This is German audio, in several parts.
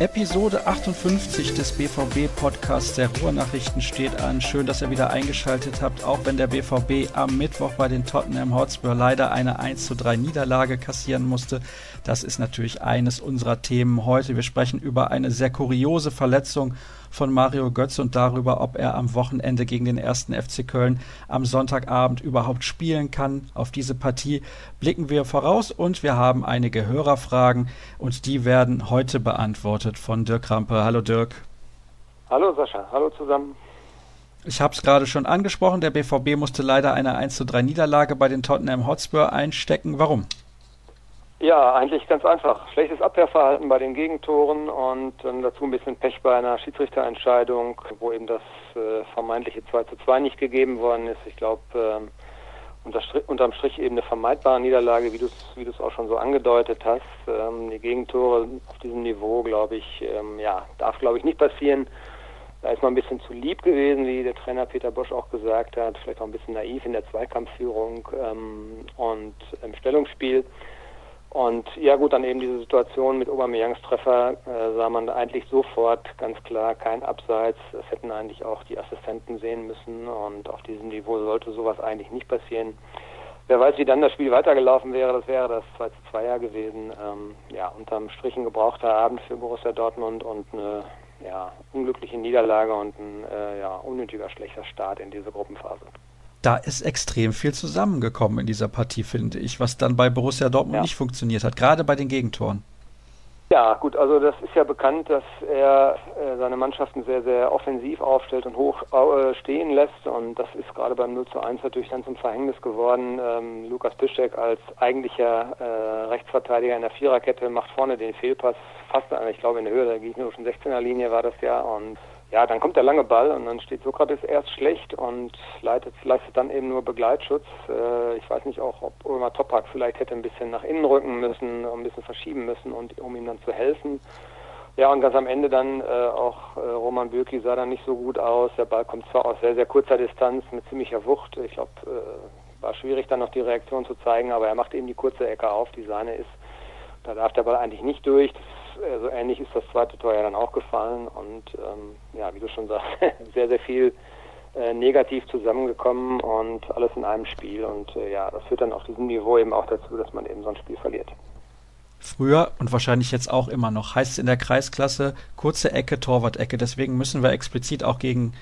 Episode 58 des BVB-Podcasts der Ruhrnachrichten steht an. Schön, dass ihr wieder eingeschaltet habt, auch wenn der BVB am Mittwoch bei den Tottenham Hotspur leider eine 1 zu 3 Niederlage kassieren musste. Das ist natürlich eines unserer Themen heute. Wir sprechen über eine sehr kuriose Verletzung von Mario Götz und darüber, ob er am Wochenende gegen den ersten FC Köln am Sonntagabend überhaupt spielen kann. Auf diese Partie blicken wir voraus und wir haben einige Hörerfragen und die werden heute beantwortet von Dirk Rampe. Hallo Dirk. Hallo Sascha, hallo zusammen. Ich habe es gerade schon angesprochen, der BVB musste leider eine 1 zu 3 Niederlage bei den Tottenham Hotspur einstecken. Warum? Ja, eigentlich ganz einfach. Schlechtes Abwehrverhalten bei den Gegentoren und dann dazu ein bisschen Pech bei einer Schiedsrichterentscheidung, wo eben das äh, vermeintliche 2 zu 2 nicht gegeben worden ist. Ich glaube, äh, unter, unterm Strich eben eine vermeidbare Niederlage, wie du es wie auch schon so angedeutet hast. Ähm, die Gegentore auf diesem Niveau, glaube ich, ähm, ja, darf, glaube ich, nicht passieren. Da ist man ein bisschen zu lieb gewesen, wie der Trainer Peter Bosch auch gesagt hat, vielleicht auch ein bisschen naiv in der Zweikampfführung ähm, und im Stellungsspiel. Und ja gut, dann eben diese Situation mit Aubameyangs Treffer äh, sah man eigentlich sofort ganz klar kein Abseits. Das hätten eigentlich auch die Assistenten sehen müssen und auf diesem Niveau sollte sowas eigentlich nicht passieren. Wer weiß, wie dann das Spiel weitergelaufen wäre, das wäre das 2 zu 2 Jahr gewesen. Ähm, ja, unterm Strich ein gebrauchter Abend für Borussia Dortmund und eine ja, unglückliche Niederlage und ein äh, ja, unnötiger schlechter Start in diese Gruppenphase da ist extrem viel zusammengekommen in dieser Partie, finde ich, was dann bei Borussia Dortmund ja. nicht funktioniert hat, gerade bei den Gegentoren. Ja, gut, also das ist ja bekannt, dass er äh, seine Mannschaften sehr, sehr offensiv aufstellt und hoch äh, stehen lässt. Und das ist gerade beim 0 zu 1 natürlich dann zum Verhängnis geworden. Ähm, Lukas Piszczek als eigentlicher äh, Rechtsverteidiger in der Viererkette macht vorne den Fehlpass fast, ich glaube in der Höhe der gegnerischen 16er Linie war das ja. Und ja, dann kommt der lange Ball und dann steht Sokrates erst schlecht und leitet, leistet dann eben nur Begleitschutz. Äh, ich weiß nicht auch, ob Ulmer Topak vielleicht hätte ein bisschen nach innen rücken müssen, ein bisschen verschieben müssen, und, um ihm dann zu helfen. Ja, und ganz am Ende dann äh, auch äh, Roman Bürki sah dann nicht so gut aus. Der Ball kommt zwar aus sehr, sehr kurzer Distanz mit ziemlicher Wucht. Ich glaube, äh, war schwierig dann noch die Reaktion zu zeigen, aber er macht eben die kurze Ecke auf, die Sahne ist. Da darf der Ball eigentlich nicht durch. Das äh, so ähnlich ist das zweite Tor ja dann auch gefallen und ähm, ja, wie du schon sagst, sehr, sehr viel äh, negativ zusammengekommen und alles in einem Spiel und äh, ja, das führt dann auf diesem Niveau eben auch dazu, dass man eben so ein Spiel verliert. Früher und wahrscheinlich jetzt auch immer noch heißt es in der Kreisklasse kurze Ecke, Torwart-Ecke. Deswegen müssen wir explizit auch gegen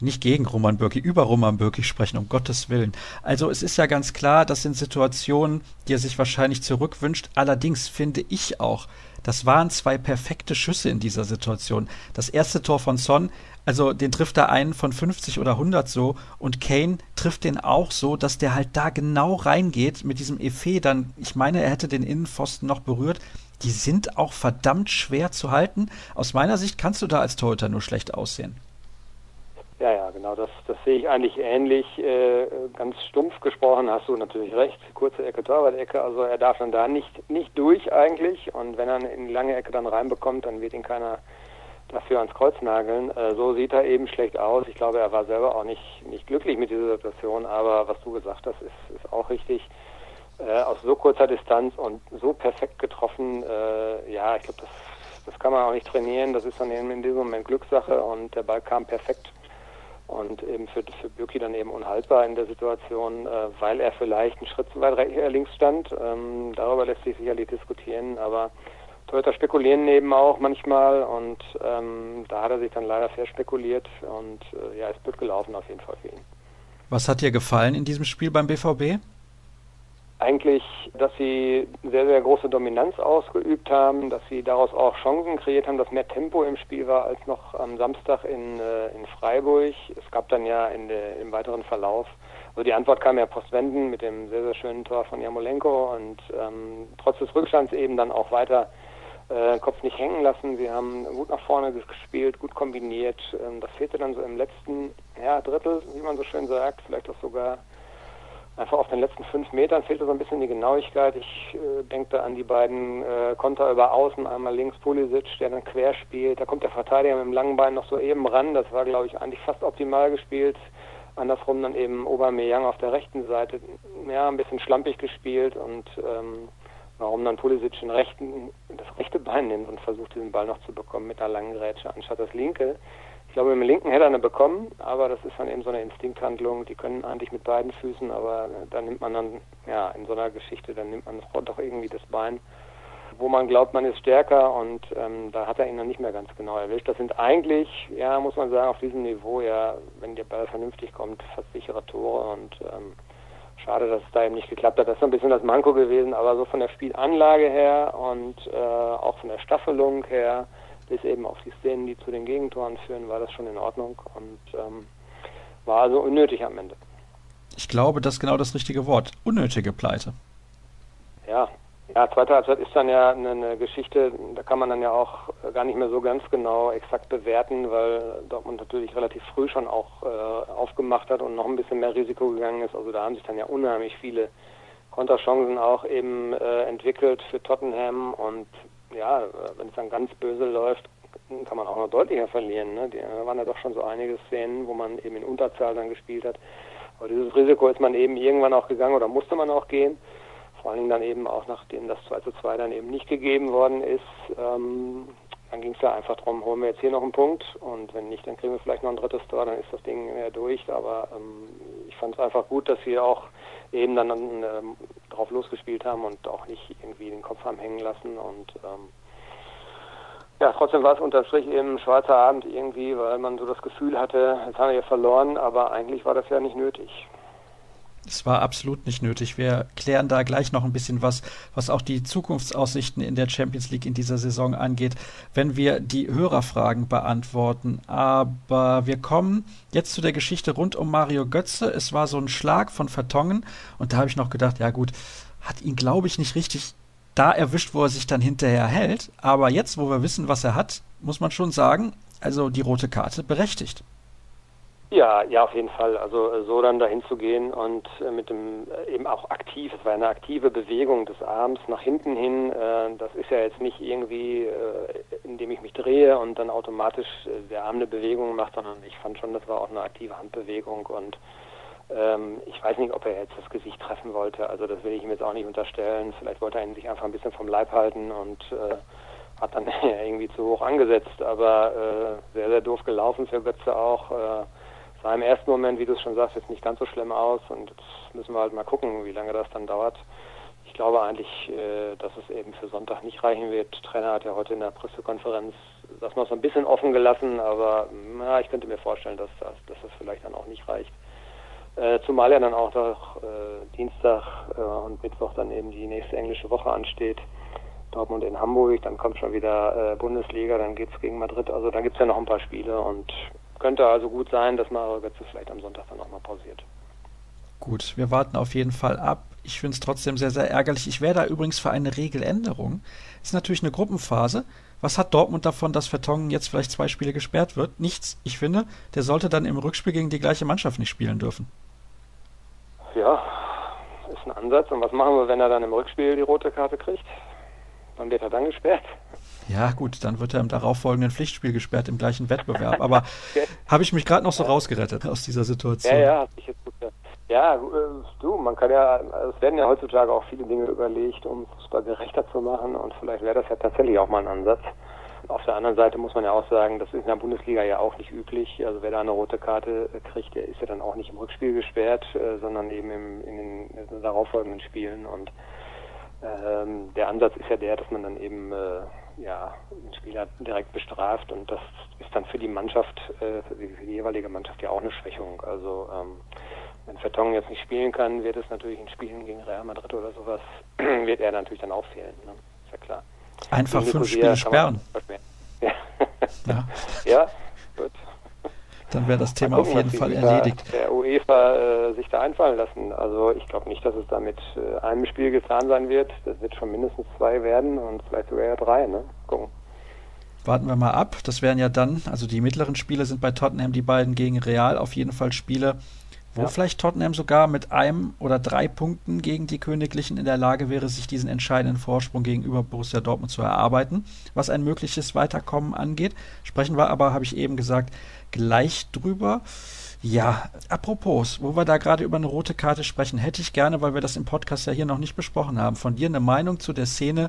nicht gegen Roman Bürki, über Roman Bürki sprechen, um Gottes Willen. Also es ist ja ganz klar, das sind Situationen, die er sich wahrscheinlich zurückwünscht. Allerdings finde ich auch, das waren zwei perfekte Schüsse in dieser Situation. Das erste Tor von Son, also den trifft er einen von 50 oder 100 so und Kane trifft den auch so, dass der halt da genau reingeht mit diesem Effet dann, ich meine, er hätte den Innenpfosten noch berührt. Die sind auch verdammt schwer zu halten. Aus meiner Sicht kannst du da als Torhüter nur schlecht aussehen. Ja, ja, genau, das, das sehe ich eigentlich ähnlich. Äh, ganz stumpf gesprochen hast du natürlich recht. Kurze Ecke, Torwart-Ecke, also er darf dann da nicht, nicht durch eigentlich. Und wenn er in die lange Ecke dann reinbekommt, dann wird ihn keiner dafür ans Kreuz nageln. Äh, so sieht er eben schlecht aus. Ich glaube, er war selber auch nicht, nicht glücklich mit dieser Situation, aber was du gesagt hast, ist, ist auch richtig. Äh, aus so kurzer Distanz und so perfekt getroffen, äh, ja, ich glaube, das, das kann man auch nicht trainieren. Das ist dann eben in diesem Moment Glückssache und der Ball kam perfekt und eben für, für Bürki dann eben unhaltbar in der Situation, äh, weil er vielleicht einen Schritt zu weit äh, links stand. Ähm, darüber lässt sich sicherlich diskutieren, aber Toyota spekulieren eben auch manchmal und ähm, da hat er sich dann leider verspekuliert und äh, ja, ist blöd gelaufen auf jeden Fall für ihn. Was hat dir gefallen in diesem Spiel beim BVB? Eigentlich, dass sie sehr, sehr große Dominanz ausgeübt haben, dass sie daraus auch Chancen kreiert haben, dass mehr Tempo im Spiel war als noch am Samstag in, äh, in Freiburg. Es gab dann ja in der, im weiteren Verlauf, also die Antwort kam ja postwenden mit dem sehr, sehr schönen Tor von Jamolenko und ähm, trotz des Rückstands eben dann auch weiter äh, Kopf nicht hängen lassen. Sie haben gut nach vorne gespielt, gut kombiniert. Ähm, das fehlte dann so im letzten ja, Drittel, wie man so schön sagt, vielleicht auch sogar einfach auf den letzten fünf Metern fehlte so ein bisschen die Genauigkeit. Ich äh, denke da an die beiden äh, Konter über Außen, einmal links Pulisic, der dann quer spielt. Da kommt der Verteidiger mit dem langen Bein noch so eben ran. Das war, glaube ich, eigentlich fast optimal gespielt. Andersrum dann eben Aubameyang auf der rechten Seite, ja, ein bisschen schlampig gespielt und ähm, warum dann Pulisic den rechten, das rechte Bein nimmt und versucht, diesen Ball noch zu bekommen mit einer langen Grätsche, anstatt das linke. Ich glaube, mit dem linken hätte er eine bekommen, aber das ist dann eben so eine Instinkthandlung. Die können eigentlich mit beiden Füßen, aber da nimmt man dann, ja, in so einer Geschichte, dann nimmt man doch irgendwie das Bein, wo man glaubt, man ist stärker und ähm, da hat er ihn dann nicht mehr ganz genau erwischt. Das sind eigentlich, ja, muss man sagen, auf diesem Niveau, ja, wenn der Ball vernünftig kommt, fast sichere Tore und ähm, schade, dass es da eben nicht geklappt hat. Das ist ein bisschen das Manko gewesen, aber so von der Spielanlage her und äh, auch von der Staffelung her, bis eben auf die Szenen, die zu den Gegentoren führen, war das schon in Ordnung und ähm, war also unnötig am Ende. Ich glaube, das ist genau das richtige Wort. Unnötige Pleite. Ja, ja, zweite Halbzeit ist dann ja eine, eine, Geschichte, da kann man dann ja auch gar nicht mehr so ganz genau exakt bewerten, weil Dortmund natürlich relativ früh schon auch äh, aufgemacht hat und noch ein bisschen mehr Risiko gegangen ist. Also da haben sich dann ja unheimlich viele Konterchancen auch eben äh, entwickelt für Tottenham und ja, wenn es dann ganz böse läuft, kann man auch noch deutlicher verlieren. Ne? Da waren ja doch schon so einige Szenen, wo man eben in Unterzahl dann gespielt hat. Aber dieses Risiko ist man eben irgendwann auch gegangen oder musste man auch gehen. Vor allen Dingen dann eben auch, nachdem das 2 zu 2 dann eben nicht gegeben worden ist. Ähm, dann ging es ja einfach darum, holen wir jetzt hier noch einen Punkt und wenn nicht, dann kriegen wir vielleicht noch ein drittes Tor, dann ist das Ding ja durch. Aber ähm, ich fand es einfach gut, dass wir auch eben dann ähm, drauf losgespielt haben und auch nicht irgendwie den Kopf haben hängen lassen. Und ähm, ja, trotzdem war es unterm Strich eben ein schwarzer Abend irgendwie, weil man so das Gefühl hatte, jetzt haben wir ja verloren, aber eigentlich war das ja nicht nötig. Es war absolut nicht nötig. Wir klären da gleich noch ein bisschen was, was auch die Zukunftsaussichten in der Champions League in dieser Saison angeht, wenn wir die Hörerfragen beantworten. Aber wir kommen jetzt zu der Geschichte rund um Mario Götze. Es war so ein Schlag von Vertongen und da habe ich noch gedacht, ja gut, hat ihn, glaube ich, nicht richtig da erwischt, wo er sich dann hinterher hält. Aber jetzt, wo wir wissen, was er hat, muss man schon sagen, also die rote Karte berechtigt. Ja, ja, auf jeden Fall. Also äh, so dann dahin zu gehen und äh, mit dem äh, eben auch aktiv, es war eine aktive Bewegung des Arms nach hinten hin. Äh, das ist ja jetzt nicht irgendwie, äh, indem ich mich drehe und dann automatisch äh, der Arm eine Bewegung macht, sondern ich fand schon, das war auch eine aktive Handbewegung und ähm, ich weiß nicht, ob er jetzt das Gesicht treffen wollte. Also das will ich ihm jetzt auch nicht unterstellen. Vielleicht wollte er ihn sich einfach ein bisschen vom Leib halten und hat dann irgendwie zu hoch angesetzt, aber sehr, sehr doof gelaufen für Götze auch sah im ersten Moment, wie du es schon sagst, jetzt nicht ganz so schlimm aus und jetzt müssen wir halt mal gucken, wie lange das dann dauert. Ich glaube eigentlich, äh, dass es eben für Sonntag nicht reichen wird. Trainer hat ja heute in der Pressekonferenz das noch so ein bisschen offen gelassen, aber na, ich könnte mir vorstellen, dass das, dass das vielleicht dann auch nicht reicht. Äh, zumal ja dann auch noch äh, Dienstag und Mittwoch dann eben die nächste englische Woche ansteht. Dortmund in Hamburg, dann kommt schon wieder Bundesliga, dann geht's gegen Madrid. Also da gibt's ja noch ein paar Spiele und könnte also gut sein, dass Mario Götze vielleicht am Sonntag dann nochmal pausiert. Gut, wir warten auf jeden Fall ab. Ich finde es trotzdem sehr, sehr ärgerlich. Ich wäre da übrigens für eine Regeländerung. Ist natürlich eine Gruppenphase. Was hat Dortmund davon, dass Vertongen jetzt vielleicht zwei Spiele gesperrt wird? Nichts. Ich finde, der sollte dann im Rückspiel gegen die gleiche Mannschaft nicht spielen dürfen. Ja, ist ein Ansatz. Und was machen wir, wenn er dann im Rückspiel die rote Karte kriegt? Wann wird er dann gesperrt? Ja, gut, dann wird er im darauffolgenden Pflichtspiel gesperrt im gleichen Wettbewerb. Aber okay. habe ich mich gerade noch so rausgerettet aus dieser Situation. Ja, ja, ich jetzt gut. Ja, äh, du, man kann ja, es werden ja heutzutage auch viele Dinge überlegt, um Fußball gerechter zu machen und vielleicht wäre das ja tatsächlich auch mal ein Ansatz. Auf der anderen Seite muss man ja auch sagen, das ist in der Bundesliga ja auch nicht üblich. Also wer da eine rote Karte kriegt, der ist ja dann auch nicht im Rückspiel gesperrt, äh, sondern eben im, in den darauffolgenden Spielen. Und ähm, der Ansatz ist ja der, dass man dann eben äh, ja, einen Spieler direkt bestraft und das ist dann für die Mannschaft, äh, für, die, für die jeweilige Mannschaft ja auch eine Schwächung. Also ähm, wenn Vertongen jetzt nicht spielen kann, wird es natürlich in Spielen gegen Real Madrid oder sowas, wird er natürlich dann auch fehlen. Ne? Ist ja klar. Einfach fünf Spiele sperren. Ja. ja. ja, gut. Dann wäre das Thema gucken, auf jeden Fall erledigt. Der UEFA äh, sich da einfallen lassen. Also ich glaube nicht, dass es da mit äh, einem Spiel getan sein wird. Das wird schon mindestens zwei werden und vielleicht sogar ja drei. Ne? Gucken. Warten wir mal ab. Das wären ja dann, also die mittleren Spiele sind bei Tottenham die beiden gegen Real auf jeden Fall Spiele, wo ja. vielleicht Tottenham sogar mit einem oder drei Punkten gegen die Königlichen in der Lage wäre, sich diesen entscheidenden Vorsprung gegenüber Borussia Dortmund zu erarbeiten, was ein mögliches Weiterkommen angeht. Sprechen wir aber, habe ich eben gesagt, gleich drüber. Ja, apropos, wo wir da gerade über eine rote Karte sprechen, hätte ich gerne, weil wir das im Podcast ja hier noch nicht besprochen haben, von dir eine Meinung zu der Szene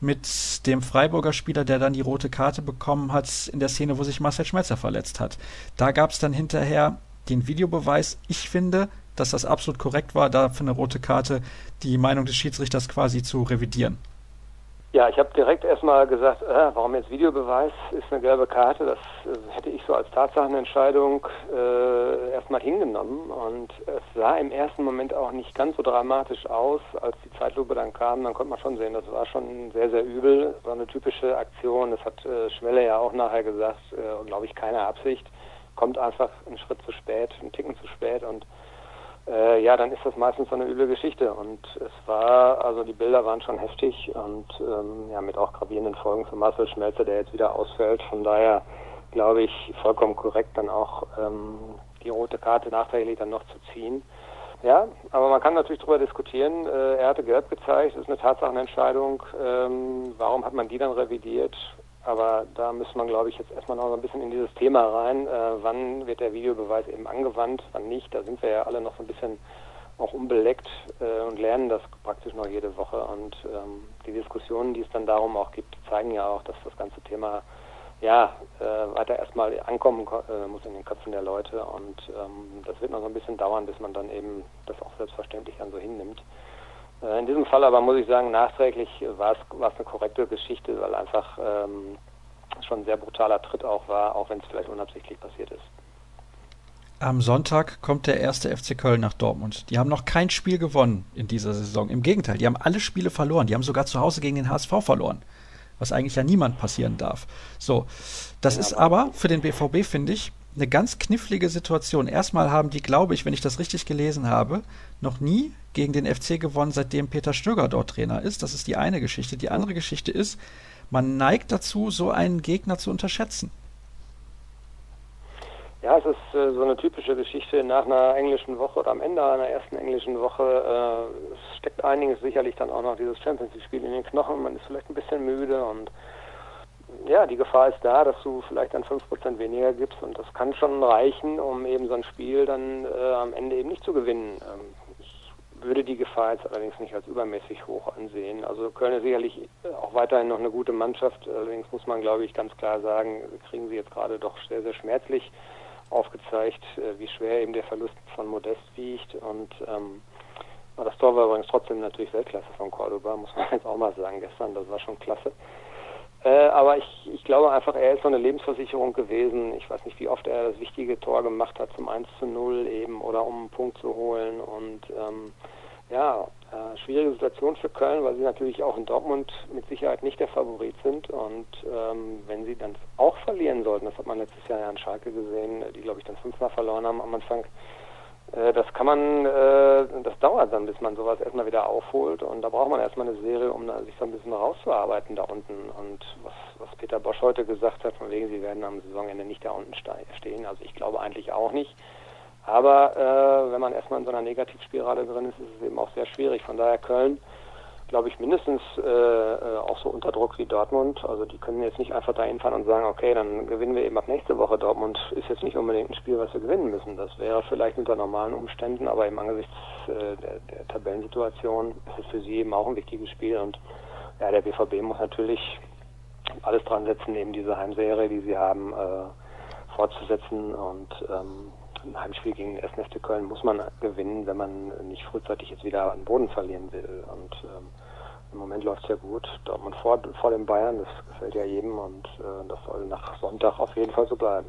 mit dem Freiburger Spieler, der dann die rote Karte bekommen hat, in der Szene, wo sich Marcel Schmelzer verletzt hat. Da gab es dann hinterher den Videobeweis. Ich finde, dass das absolut korrekt war, da für eine rote Karte die Meinung des Schiedsrichters quasi zu revidieren. Ja, ich habe direkt erstmal gesagt, äh, warum jetzt Videobeweis ist eine gelbe Karte. Das äh, hätte ich so als Tatsachenentscheidung äh, erstmal hingenommen. Und es sah im ersten Moment auch nicht ganz so dramatisch aus, als die Zeitlupe dann kam. Dann konnte man schon sehen, das war schon sehr, sehr übel. Das war eine typische Aktion. Das hat äh, Schwelle ja auch nachher gesagt, äh, glaube ich, keine Absicht. Kommt einfach einen Schritt zu spät, einen Ticken zu spät und äh, ja, dann ist das meistens so eine üble Geschichte. Und es war, also die Bilder waren schon heftig und ähm, ja, mit auch gravierenden Folgen für Marcel Schmelzer, der jetzt wieder ausfällt. Von daher glaube ich vollkommen korrekt, dann auch ähm, die rote Karte nachträglich dann noch zu ziehen. Ja, aber man kann natürlich darüber diskutieren. Äh, er hatte gelb gezeigt, ist eine Tatsachenentscheidung. Ähm, warum hat man die dann revidiert? Aber da müsste man, glaube ich, jetzt erstmal noch so ein bisschen in dieses Thema rein. Äh, wann wird der Videobeweis eben angewandt, wann nicht? Da sind wir ja alle noch so ein bisschen auch unbeleckt äh, und lernen das praktisch noch jede Woche. Und ähm, die Diskussionen, die es dann darum auch gibt, zeigen ja auch, dass das ganze Thema ja äh, weiter erstmal ankommen äh, muss in den Köpfen der Leute. Und ähm, das wird noch so ein bisschen dauern, bis man dann eben das auch selbstverständlich dann so hinnimmt. Äh, in diesem Fall aber muss ich sagen, nachträglich war es, war es eine korrekte Geschichte, weil einfach ähm, schon ein sehr brutaler Tritt auch war, auch wenn es vielleicht unabsichtlich passiert ist. Am Sonntag kommt der erste FC Köln nach Dortmund. Die haben noch kein Spiel gewonnen in dieser Saison. Im Gegenteil, die haben alle Spiele verloren. Die haben sogar zu Hause gegen den HSV verloren. Was eigentlich ja niemand passieren darf. So, das ja, ist aber für den BVB, finde ich, eine ganz knifflige Situation. Erstmal haben die, glaube ich, wenn ich das richtig gelesen habe, noch nie gegen den FC gewonnen, seitdem Peter Stöger dort Trainer ist. Das ist die eine Geschichte. Die andere Geschichte ist, man neigt dazu, so einen Gegner zu unterschätzen. Ja, es ist äh, so eine typische Geschichte nach einer englischen Woche oder am Ende einer ersten englischen Woche. Äh, steckt einiges sicherlich dann auch noch dieses Champions League-Spiel in den Knochen. Man ist vielleicht ein bisschen müde und ja, die Gefahr ist da, dass du vielleicht dann 5% weniger gibst und das kann schon reichen, um eben so ein Spiel dann äh, am Ende eben nicht zu gewinnen. Ähm, ich würde die Gefahr jetzt allerdings nicht als übermäßig hoch ansehen. Also Köln ist sicherlich auch weiterhin noch eine gute Mannschaft, allerdings muss man glaube ich ganz klar sagen, kriegen sie jetzt gerade doch sehr, sehr schmerzlich aufgezeigt, äh, wie schwer eben der Verlust von Modest wiegt und ähm, das Tor war übrigens trotzdem natürlich Weltklasse von Cordoba, muss man jetzt auch mal sagen gestern, das war schon klasse. Äh, aber ich, ich glaube einfach, er ist so eine Lebensversicherung gewesen. Ich weiß nicht, wie oft er das wichtige Tor gemacht hat zum 1 zu 0 eben oder um einen Punkt zu holen. Und ähm, ja, äh, schwierige Situation für Köln, weil sie natürlich auch in Dortmund mit Sicherheit nicht der Favorit sind. Und ähm, wenn sie dann auch verlieren sollten, das hat man letztes Jahr ja an Schalke gesehen, die glaube ich dann fünfmal verloren haben am Anfang, das kann man, äh, das dauert dann, bis man sowas erstmal wieder aufholt und da braucht man erstmal eine Serie, um sich so ein bisschen rauszuarbeiten da unten. Und was, was Peter Bosch heute gesagt hat, von wegen, sie werden am Saisonende nicht da unten stehen, also ich glaube eigentlich auch nicht. Aber äh, wenn man erstmal in so einer Negativspirale drin ist, ist es eben auch sehr schwierig. Von daher Köln glaube ich, mindestens äh, äh, auch so unter Druck wie Dortmund. Also die können jetzt nicht einfach dahin fahren und sagen, okay, dann gewinnen wir eben ab nächste Woche. Dortmund ist jetzt nicht unbedingt ein Spiel, was wir gewinnen müssen. Das wäre vielleicht unter normalen Umständen, aber im Angesichts äh, der, der Tabellensituation ist es für sie eben auch ein wichtiges Spiel. Und ja, der BVB muss natürlich alles dran setzen, eben diese Heimserie, die sie haben, äh, fortzusetzen und ähm, ein Heimspiel gegen den 1. FC Köln muss man gewinnen, wenn man nicht frühzeitig jetzt wieder an Boden verlieren will. Und ähm, im Moment läuft es ja gut. Dortmund vor, vor den Bayern, das gefällt ja jedem und äh, das soll nach Sonntag auf jeden Fall so bleiben.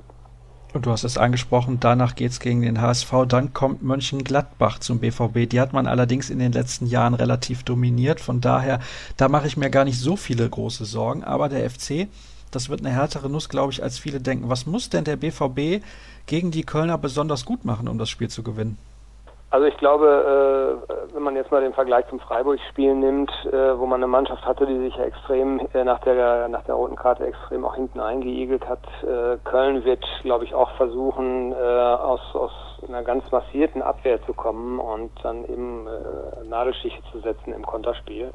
Und du hast es angesprochen, danach geht es gegen den HSV, dann kommt Mönchengladbach zum BVB. Die hat man allerdings in den letzten Jahren relativ dominiert. Von daher, da mache ich mir gar nicht so viele große Sorgen. Aber der FC, das wird eine härtere Nuss, glaube ich, als viele denken. Was muss denn der BVB gegen die Kölner besonders gut machen, um das Spiel zu gewinnen? Also ich glaube, äh, wenn man jetzt mal den Vergleich zum Freiburg-Spiel nimmt, äh, wo man eine Mannschaft hatte, die sich ja extrem äh, nach der nach der roten Karte extrem auch hinten eingeigelt hat, Köln wird, glaube ich, auch versuchen, aus aus einer ganz massierten Abwehr zu kommen und dann eben Nadelstiche zu setzen im Konterspiel.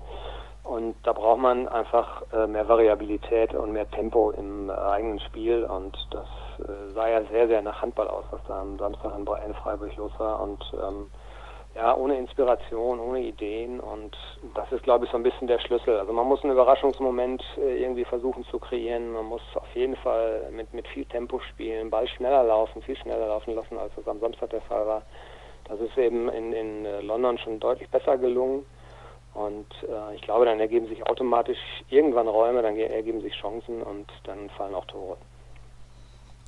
Und da braucht man einfach mehr Variabilität und mehr Tempo im eigenen Spiel. Und das äh, sah ja sehr, sehr nach Handball aus, was da am Samstag in Freiburg los war. Und ähm, ja, ohne Inspiration, ohne Ideen und das ist, glaube ich, so ein bisschen der Schlüssel. Also man muss einen Überraschungsmoment äh, irgendwie versuchen zu kreieren. Man muss auf jeden Fall mit, mit viel Tempo spielen, Ball schneller laufen, viel schneller laufen lassen, als es am Samstag der Fall war. Das ist eben in, in äh, London schon deutlich besser gelungen. Und äh, ich glaube, dann ergeben sich automatisch irgendwann Räume, dann ergeben sich Chancen und dann fallen auch Tore.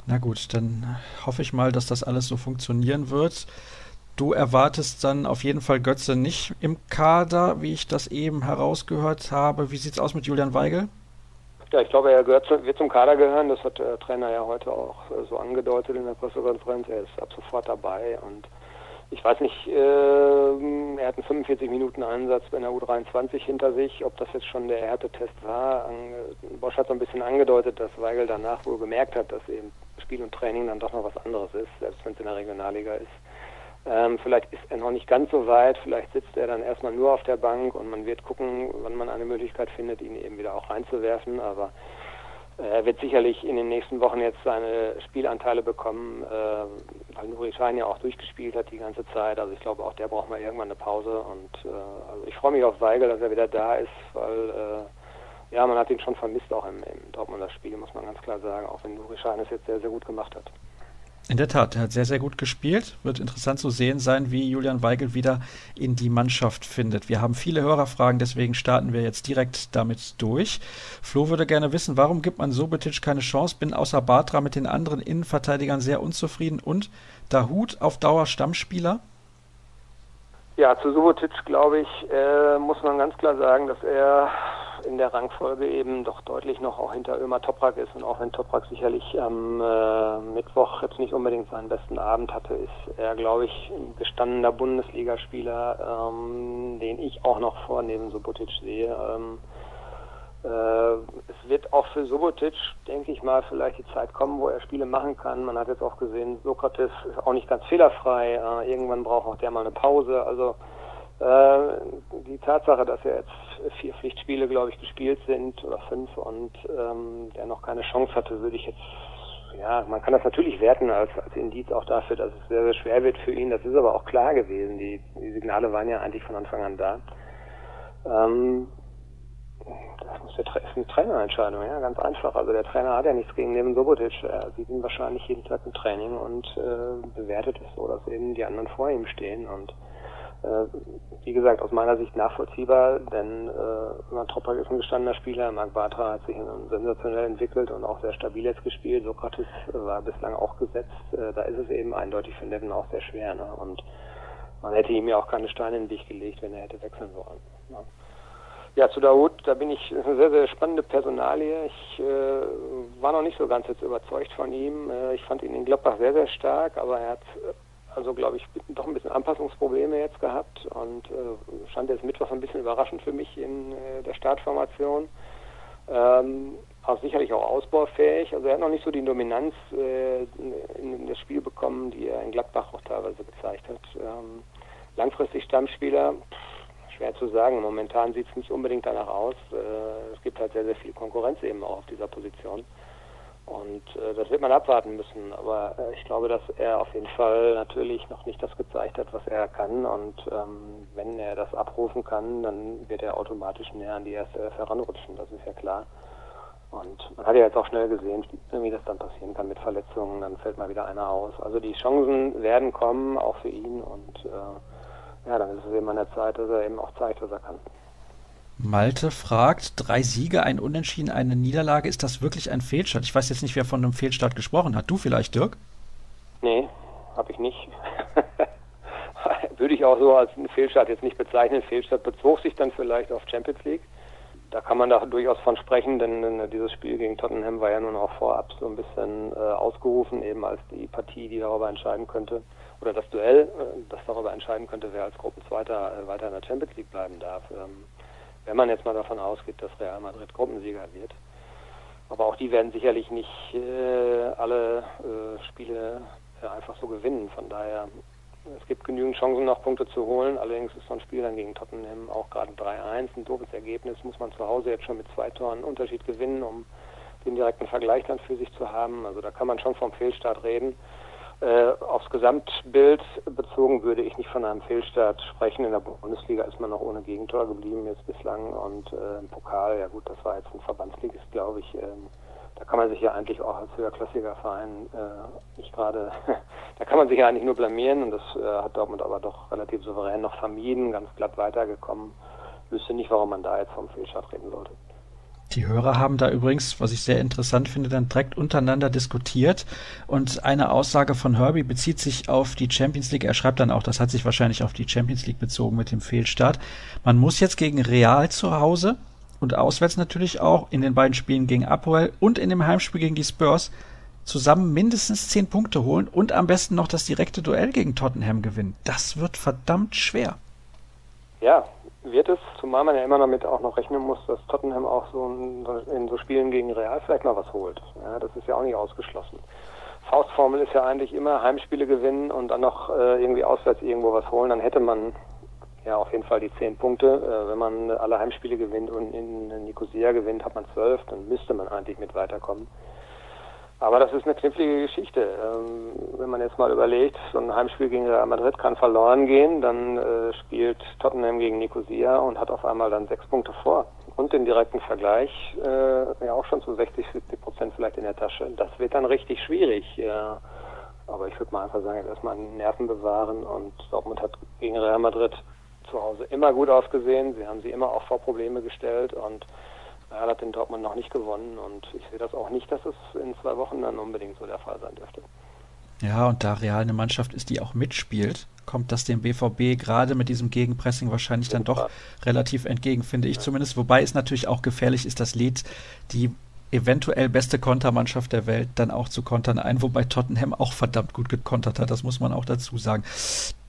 Na gut, dann hoffe ich mal, dass das alles so funktionieren wird. Du erwartest dann auf jeden Fall Götze nicht im Kader, wie ich das eben herausgehört habe. Wie sieht es aus mit Julian Weigel? Ja, ich glaube, er gehört zu, wird zum Kader gehören. Das hat der Trainer ja heute auch äh, so angedeutet in der Pressekonferenz. Er ist ab sofort dabei und ich weiß nicht, äh, er hat einen 45 Minuten Einsatz bei der U23 hinter sich. Ob das jetzt schon der Härtetest war, Bosch hat so ein bisschen angedeutet, dass Weigel danach wohl gemerkt hat, dass eben Spiel und Training dann doch noch was anderes ist, selbst wenn es in der Regionalliga ist. Ähm, vielleicht ist er noch nicht ganz so weit, vielleicht sitzt er dann erstmal nur auf der Bank und man wird gucken, wann man eine Möglichkeit findet, ihn eben wieder auch reinzuwerfen. Aber äh, er wird sicherlich in den nächsten Wochen jetzt seine Spielanteile bekommen, äh, weil Nuri Schein ja auch durchgespielt hat die ganze Zeit. Also ich glaube, auch der braucht mal irgendwann eine Pause. Und äh, also ich freue mich auf Weigel, dass er wieder da ist, weil äh, ja, man hat ihn schon vermisst auch im, im Dortmunder Spiel, muss man ganz klar sagen, auch wenn Nuri Schein es jetzt sehr, sehr gut gemacht hat. In der Tat, er hat sehr, sehr gut gespielt. Wird interessant zu sehen sein, wie Julian Weigel wieder in die Mannschaft findet. Wir haben viele Hörerfragen, deswegen starten wir jetzt direkt damit durch. Flo würde gerne wissen, warum gibt man Sobetic keine Chance? Bin außer Batra mit den anderen Innenverteidigern sehr unzufrieden und Dahut auf Dauer Stammspieler? Ja, zu Subotic, glaube ich, äh, muss man ganz klar sagen, dass er in der Rangfolge eben doch deutlich noch auch hinter Ömer Toprak ist. Und auch wenn Toprak sicherlich am äh, Mittwoch jetzt nicht unbedingt seinen besten Abend hatte, ist er, glaube ich, ein gestandener Bundesligaspieler, ähm, den ich auch noch vor neben Subotic sehe. Ähm, äh, es wird auch für Subotic, denke ich mal, vielleicht die Zeit kommen, wo er Spiele machen kann. Man hat jetzt auch gesehen, Sokrates ist auch nicht ganz fehlerfrei. Äh, irgendwann braucht auch der mal eine Pause. Also äh, die Tatsache, dass er jetzt vier Pflichtspiele, glaube ich, gespielt sind oder fünf und ähm, der noch keine Chance hatte, würde ich jetzt ja, man kann das natürlich werten als, als Indiz auch dafür, dass es sehr, sehr schwer wird für ihn. Das ist aber auch klar gewesen. Die, die Signale waren ja eigentlich von Anfang an da. Ähm, das muss der, ist eine Trainerentscheidung, ja, ganz einfach. Also der Trainer hat ja nichts gegen Neven Sobotic. Er sieht ihn wahrscheinlich jeden Tag im Training und äh, bewertet es so, dass eben die anderen vor ihm stehen. Und wie gesagt, aus meiner Sicht nachvollziehbar, denn äh, Ivan Toprak ist ein gestandener Spieler, Marc Bartra hat sich sensationell entwickelt und auch sehr stabil jetzt gespielt. Sokrates war bislang auch gesetzt. Äh, da ist es eben eindeutig für Neven auch sehr schwer. Ne? Und man hätte ihm ja auch keine Steine in den Weg gelegt, wenn er hätte wechseln wollen. Ne? Ja, zu Daoud, da bin ich, das ist eine sehr, sehr spannende Personalie. Ich äh, war noch nicht so ganz jetzt überzeugt von ihm. Äh, ich fand ihn in Gladbach sehr, sehr stark, aber er hat äh, also, glaube ich, doch ein bisschen Anpassungsprobleme jetzt gehabt und äh, stand jetzt Mittwoch ein bisschen überraschend für mich in äh, der Startformation. Ähm, auch sicherlich auch ausbaufähig. Also er hat noch nicht so die Dominanz äh, in, in, das Spiel bekommen, die er in Gladbach auch teilweise gezeigt hat. Ähm, langfristig Stammspieler, pff, schwer zu sagen. Momentan sieht es nicht unbedingt danach aus. Äh, es gibt halt sehr, sehr viel Konkurrenz eben auch auf dieser Position. Und äh, das wird man abwarten müssen. Aber äh, ich glaube, dass er auf jeden Fall natürlich noch nicht das gezeigt hat, was er kann. Und ähm, wenn er das abrufen kann, dann wird er automatisch näher an die erste heranrutschen. Das ist ja klar. Und man hat ja jetzt auch schnell gesehen, wie das dann passieren kann mit Verletzungen. Dann fällt mal wieder einer aus. Also die Chancen werden kommen, auch für ihn. Und äh, ja, dann ist es eben an der Zeit, dass er eben auch zeigt, was er kann. Malte fragt, drei Siege, ein Unentschieden, eine Niederlage, ist das wirklich ein Fehlstart? Ich weiß jetzt nicht, wer von einem Fehlstart gesprochen hat. Du vielleicht, Dirk? Nee, habe ich nicht. Würde ich auch so als einen Fehlstart jetzt nicht bezeichnen. Fehlstart bezog sich dann vielleicht auf Champions League. Da kann man da durchaus von sprechen, denn dieses Spiel gegen Tottenham war ja nun auch vorab so ein bisschen äh, ausgerufen, eben als die Partie, die darüber entscheiden könnte, oder das Duell, äh, das darüber entscheiden könnte, wer als Gruppenzweiter äh, weiter in der Champions League bleiben darf. Ähm, wenn man jetzt mal davon ausgeht, dass Real Madrid Gruppensieger wird. Aber auch die werden sicherlich nicht äh, alle äh, Spiele äh, einfach so gewinnen. Von daher es gibt genügend Chancen, noch Punkte zu holen. Allerdings ist so ein Spiel dann gegen Tottenham auch gerade 3-1 ein doofes Ergebnis. Muss man zu Hause jetzt schon mit zwei Toren Unterschied gewinnen, um den direkten Vergleich dann für sich zu haben. Also da kann man schon vom Fehlstart reden. Äh, aufs Gesamtbild bezogen würde ich nicht von einem Fehlstart sprechen. In der Bundesliga ist man noch ohne Gegentor geblieben jetzt bislang und äh, im Pokal, ja gut, das war jetzt ein Verbandsligist, glaube ich. Ähm, da kann man sich ja eigentlich auch als höherklassiger Verein äh, nicht gerade, da kann man sich ja eigentlich nur blamieren und das äh, hat Dortmund aber doch relativ souverän noch vermieden, ganz glatt weitergekommen. Wüsste nicht, warum man da jetzt vom Fehlstart reden sollte. Die Hörer haben da übrigens, was ich sehr interessant finde, dann direkt untereinander diskutiert. Und eine Aussage von Herbie bezieht sich auf die Champions League. Er schreibt dann auch, das hat sich wahrscheinlich auf die Champions League bezogen mit dem Fehlstart. Man muss jetzt gegen Real zu Hause und auswärts natürlich auch in den beiden Spielen gegen Apoel und in dem Heimspiel gegen die Spurs zusammen mindestens zehn Punkte holen und am besten noch das direkte Duell gegen Tottenham gewinnen. Das wird verdammt schwer. Ja, wird es, zumal man ja immer damit auch noch rechnen muss, dass Tottenham auch so in, so Spielen gegen Real vielleicht mal was holt. Ja, das ist ja auch nicht ausgeschlossen. Faustformel ist ja eigentlich immer Heimspiele gewinnen und dann noch äh, irgendwie auswärts irgendwo was holen. Dann hätte man ja auf jeden Fall die zehn Punkte. Äh, wenn man alle Heimspiele gewinnt und in Nicosia gewinnt, hat man zwölf. Dann müsste man eigentlich mit weiterkommen. Aber das ist eine knifflige Geschichte. Ähm, wenn man jetzt mal überlegt, so ein Heimspiel gegen Real Madrid kann verloren gehen, dann äh, spielt Tottenham gegen Nicosia und hat auf einmal dann sechs Punkte vor. Und den direkten Vergleich äh, ja auch schon zu 60, 70 Prozent vielleicht in der Tasche. Das wird dann richtig schwierig. Ja. Aber ich würde mal einfach sagen, jetzt erstmal Nerven bewahren und Dortmund hat gegen Real Madrid zu Hause immer gut ausgesehen. Sie haben sie immer auch vor Probleme gestellt und Real hat in Dortmund noch nicht gewonnen und ich sehe das auch nicht, dass es in zwei Wochen dann unbedingt so der Fall sein dürfte. Ja, und da Real eine Mannschaft ist, die auch mitspielt, kommt das dem BVB gerade mit diesem Gegenpressing wahrscheinlich dann doch relativ entgegen, finde ich ja. zumindest. Wobei es natürlich auch gefährlich ist, das lädt die eventuell beste Kontermannschaft der Welt dann auch zu kontern ein, wobei Tottenham auch verdammt gut gekontert hat, das muss man auch dazu sagen.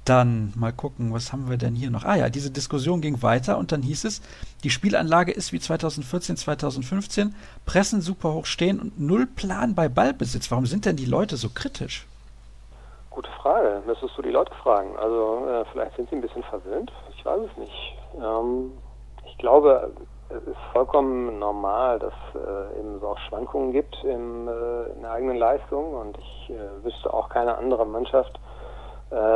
Dann mal gucken, was haben wir denn hier noch? Ah ja, diese Diskussion ging weiter und dann hieß es, die Spielanlage ist wie 2014, 2015, pressen super hoch stehen und null Plan bei Ballbesitz. Warum sind denn die Leute so kritisch? Gute Frage, müsstest du die Leute fragen. Also äh, vielleicht sind sie ein bisschen verwöhnt, ich weiß es nicht. Ähm, ich glaube, es ist vollkommen normal, dass äh, eben auch Schwankungen gibt im, äh, in der eigenen Leistung und ich äh, wüsste auch keine andere Mannschaft,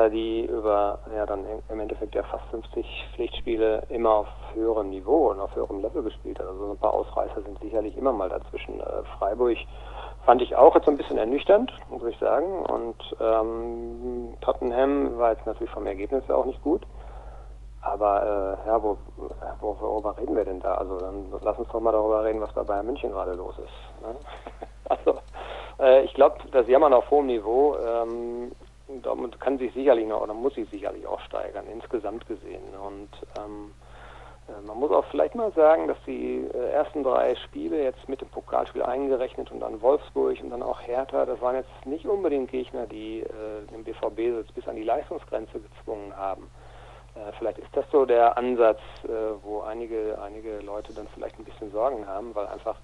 die über ja dann im Endeffekt ja fast 50 Pflichtspiele immer auf höherem Niveau und auf höherem Level gespielt hat. Also ein paar Ausreißer sind sicherlich immer mal dazwischen. Äh, Freiburg fand ich auch jetzt so ein bisschen ernüchternd, muss ich sagen. Und ähm, Tottenham war jetzt natürlich vom Ergebnis ja auch nicht gut. Aber äh, ja, wo, wo, worüber reden wir denn da? Also dann lass uns doch mal darüber reden, was bei Bayern München gerade los ist. Ne? also äh, ich glaube, das Jammern auf hohem Niveau ähm, Dortmund kann sich sicherlich noch oder muss sich sicherlich auch steigern, insgesamt gesehen. Und ähm, äh, man muss auch vielleicht mal sagen, dass die äh, ersten drei Spiele jetzt mit dem Pokalspiel eingerechnet und dann Wolfsburg und dann auch Hertha, das waren jetzt nicht unbedingt Gegner, die äh, den BVB bis an die Leistungsgrenze gezwungen haben. Äh, vielleicht ist das so der Ansatz, äh, wo einige, einige Leute dann vielleicht ein bisschen Sorgen haben, weil einfach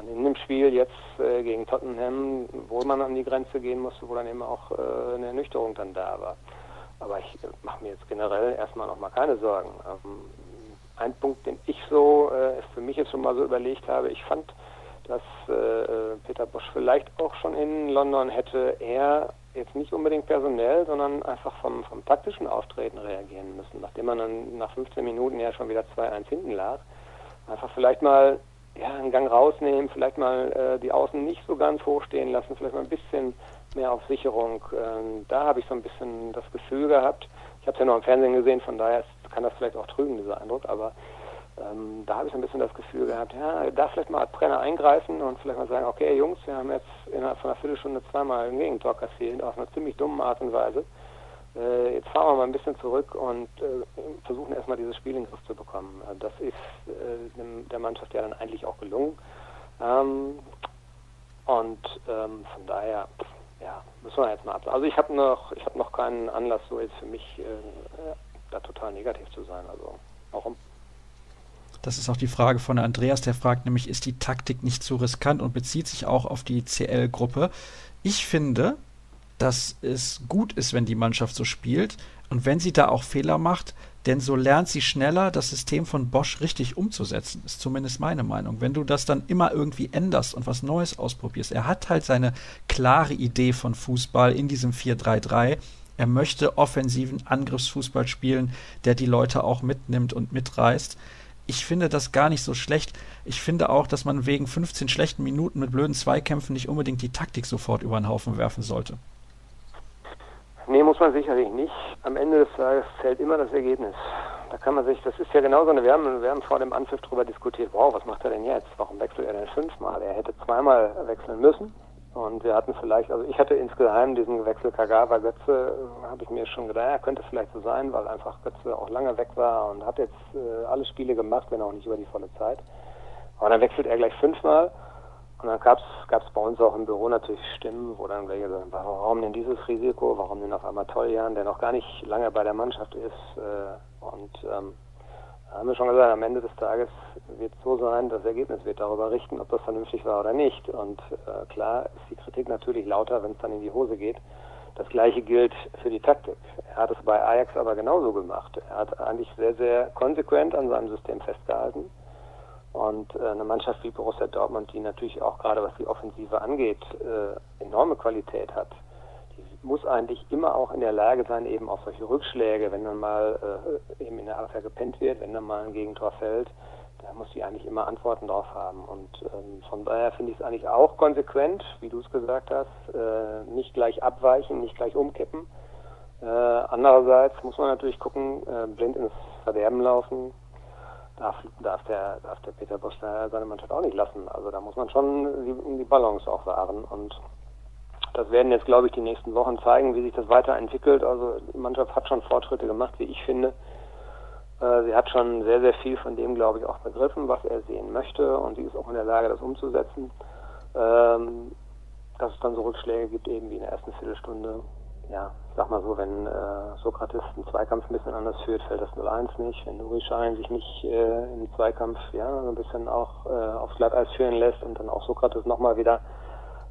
dann in dem Spiel jetzt äh, gegen Tottenham, wo man an die Grenze gehen musste, wo dann eben auch äh, eine Ernüchterung dann da war. Aber ich äh, mache mir jetzt generell erstmal noch mal keine Sorgen. Ähm, ein Punkt, den ich so äh, für mich jetzt schon mal so überlegt habe, ich fand, dass äh, äh, Peter Bosch vielleicht auch schon in London hätte er jetzt nicht unbedingt personell, sondern einfach vom, vom taktischen Auftreten reagieren müssen, nachdem man dann nach 15 Minuten ja schon wieder 2-1 hinten lag. Einfach vielleicht mal ja, einen Gang rausnehmen, vielleicht mal äh, die Außen nicht so ganz hoch stehen lassen, vielleicht mal ein bisschen mehr auf Sicherung. Ähm, da habe ich so ein bisschen das Gefühl gehabt. Ich habe es ja noch im Fernsehen gesehen, von daher kann das vielleicht auch trügen, dieser Eindruck, aber ähm, da habe ich so ein bisschen das Gefühl gehabt, ja, da vielleicht mal als Trainer eingreifen und vielleicht mal sagen, okay Jungs, wir haben jetzt innerhalb von einer Viertelstunde zweimal ein Gegentor kassiert, auf eine ziemlich dumme Art und Weise äh, jetzt fahren wir mal ein bisschen zurück und äh, versuchen erstmal dieses Spiel in den Griff zu bekommen. Äh, das ist äh, der Mannschaft ja dann eigentlich auch gelungen. Ähm, und ähm, von daher, ja, müssen wir jetzt mal ab. Also ich habe noch, ich habe noch keinen Anlass, so jetzt für mich äh, da total negativ zu sein. Also warum? Das ist auch die Frage von Andreas, der fragt nämlich, ist die Taktik nicht zu riskant und bezieht sich auch auf die CL-Gruppe. Ich finde, dass es gut ist, wenn die Mannschaft so spielt und wenn sie da auch Fehler macht, denn so lernt sie schneller, das System von Bosch richtig umzusetzen, ist zumindest meine Meinung. Wenn du das dann immer irgendwie änderst und was Neues ausprobierst, er hat halt seine klare Idee von Fußball in diesem 4-3-3. Er möchte offensiven Angriffsfußball spielen, der die Leute auch mitnimmt und mitreißt. Ich finde das gar nicht so schlecht. Ich finde auch, dass man wegen 15 schlechten Minuten mit blöden Zweikämpfen nicht unbedingt die Taktik sofort über den Haufen werfen sollte. Nee, muss man sicherlich nicht. Am Ende des Tages zählt immer das Ergebnis. Da kann man sich, das ist ja genau so eine, wir haben, wir haben vor dem Anpfiff darüber diskutiert, wow, was macht er denn jetzt? Warum wechselt er denn fünfmal? Er hätte zweimal wechseln müssen. Und wir hatten vielleicht, also ich hatte insgeheim diesen Wechsel Kagawa Götze, habe ich mir schon gedacht, ja, könnte vielleicht so sein, weil einfach Götze auch lange weg war und hat jetzt äh, alle Spiele gemacht, wenn auch nicht über die volle Zeit. Aber dann wechselt er gleich fünfmal. Und dann gab es bei uns auch im Büro natürlich Stimmen, wo dann welche sagen, warum denn dieses Risiko, warum denn auf einmal Toljan, der noch gar nicht lange bei der Mannschaft ist. Äh, und ähm, haben wir schon gesagt, am Ende des Tages wird es so sein, das Ergebnis wird darüber richten, ob das vernünftig war oder nicht. Und äh, klar ist die Kritik natürlich lauter, wenn es dann in die Hose geht. Das gleiche gilt für die Taktik. Er hat es bei Ajax aber genauso gemacht. Er hat eigentlich sehr, sehr konsequent an seinem System festgehalten und äh, eine Mannschaft wie Borussia Dortmund, die natürlich auch gerade was die Offensive angeht, äh, enorme Qualität hat, die muss eigentlich immer auch in der Lage sein, eben auf solche Rückschläge, wenn dann mal äh, eben in der Abwehr gepennt wird, wenn dann mal ein Gegentor fällt, da muss die eigentlich immer Antworten drauf haben. Und ähm, von daher finde ich es eigentlich auch konsequent, wie du es gesagt hast, äh, nicht gleich abweichen, nicht gleich umkippen. Äh, andererseits muss man natürlich gucken, äh, blind ins Verderben laufen, darf, darf, der, darf der Peter Bosch seine Mannschaft auch nicht lassen. Also da muss man schon die, die Balance auch wahren. Und das werden jetzt, glaube ich, die nächsten Wochen zeigen, wie sich das weiterentwickelt. Also die Mannschaft hat schon Fortschritte gemacht, wie ich finde. Äh, sie hat schon sehr, sehr viel von dem, glaube ich, auch begriffen, was er sehen möchte. Und sie ist auch in der Lage, das umzusetzen. Ähm, dass es dann so Rückschläge gibt, eben wie in der ersten Viertelstunde, ja, sag mal so, wenn äh, Sokrates einen Zweikampf ein bisschen anders führt, fällt das 0-1 nicht. Wenn Uri Schein sich nicht äh, im Zweikampf ja, so ein bisschen auch äh, aufs Glatteis führen lässt und dann auch Sokrates nochmal wieder,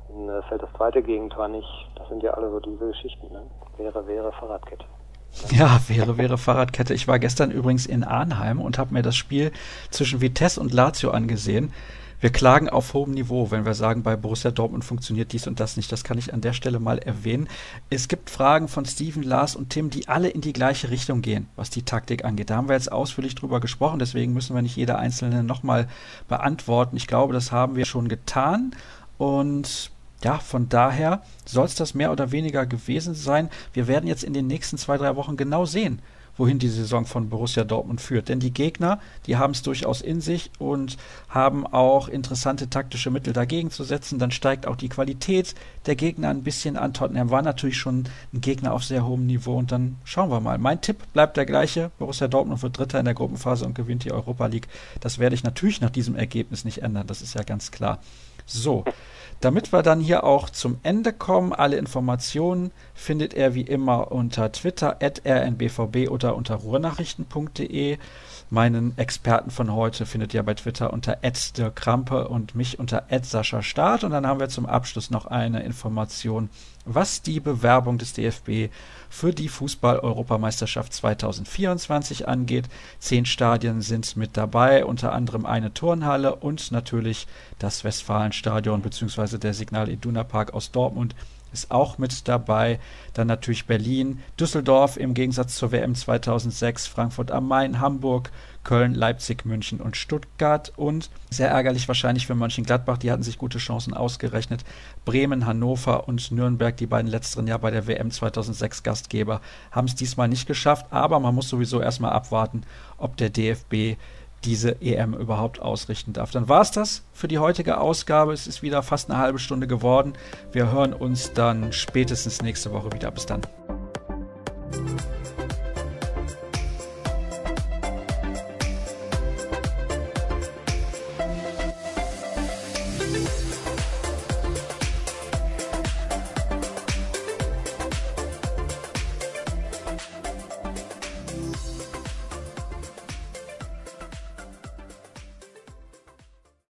dann äh, fällt das zweite Gegentor nicht. Das sind ja alle so diese Geschichten. Ne? Wäre, wäre Fahrradkette. Ja, wäre, wäre Fahrradkette. Ich war gestern übrigens in Arnheim und habe mir das Spiel zwischen Vitesse und Lazio angesehen wir klagen auf hohem Niveau, wenn wir sagen, bei Borussia Dortmund funktioniert dies und das nicht. Das kann ich an der Stelle mal erwähnen. Es gibt Fragen von Steven, Lars und Tim, die alle in die gleiche Richtung gehen, was die Taktik angeht. Da haben wir jetzt ausführlich drüber gesprochen, deswegen müssen wir nicht jeder einzelne nochmal beantworten. Ich glaube, das haben wir schon getan. Und ja, von daher soll es das mehr oder weniger gewesen sein. Wir werden jetzt in den nächsten zwei, drei Wochen genau sehen, wohin die Saison von Borussia Dortmund führt. Denn die Gegner, die haben es durchaus in sich und haben auch interessante taktische Mittel dagegen zu setzen. Dann steigt auch die Qualität der Gegner ein bisschen an. Tottenham war natürlich schon ein Gegner auf sehr hohem Niveau und dann schauen wir mal. Mein Tipp bleibt der gleiche. Borussia Dortmund wird Dritter in der Gruppenphase und gewinnt die Europa League. Das werde ich natürlich nach diesem Ergebnis nicht ändern. Das ist ja ganz klar. So. Damit wir dann hier auch zum Ende kommen, alle Informationen findet ihr wie immer unter Twitter at rnbvb oder unter ruhrnachrichten.de. Meinen Experten von heute findet ihr bei Twitter unter Krampe und mich unter Sascha Staat. Und dann haben wir zum Abschluss noch eine Information, was die Bewerbung des DFB für die Fußball-Europameisterschaft 2024 angeht. Zehn Stadien sind mit dabei, unter anderem eine Turnhalle und natürlich das Westfalenstadion bzw. der Signal Iduna Park aus Dortmund ist auch mit dabei. Dann natürlich Berlin, Düsseldorf im Gegensatz zur WM 2006, Frankfurt am Main, Hamburg, Köln, Leipzig, München und Stuttgart. Und sehr ärgerlich wahrscheinlich für Mönchengladbach, die hatten sich gute Chancen ausgerechnet. Bremen, Hannover und Nürnberg, die beiden letzteren Jahr bei der WM 2006 Gastgeber, haben es diesmal nicht geschafft. Aber man muss sowieso erstmal abwarten, ob der DFB diese EM überhaupt ausrichten darf. Dann war es das für die heutige Ausgabe. Es ist wieder fast eine halbe Stunde geworden. Wir hören uns dann spätestens nächste Woche wieder. Bis dann.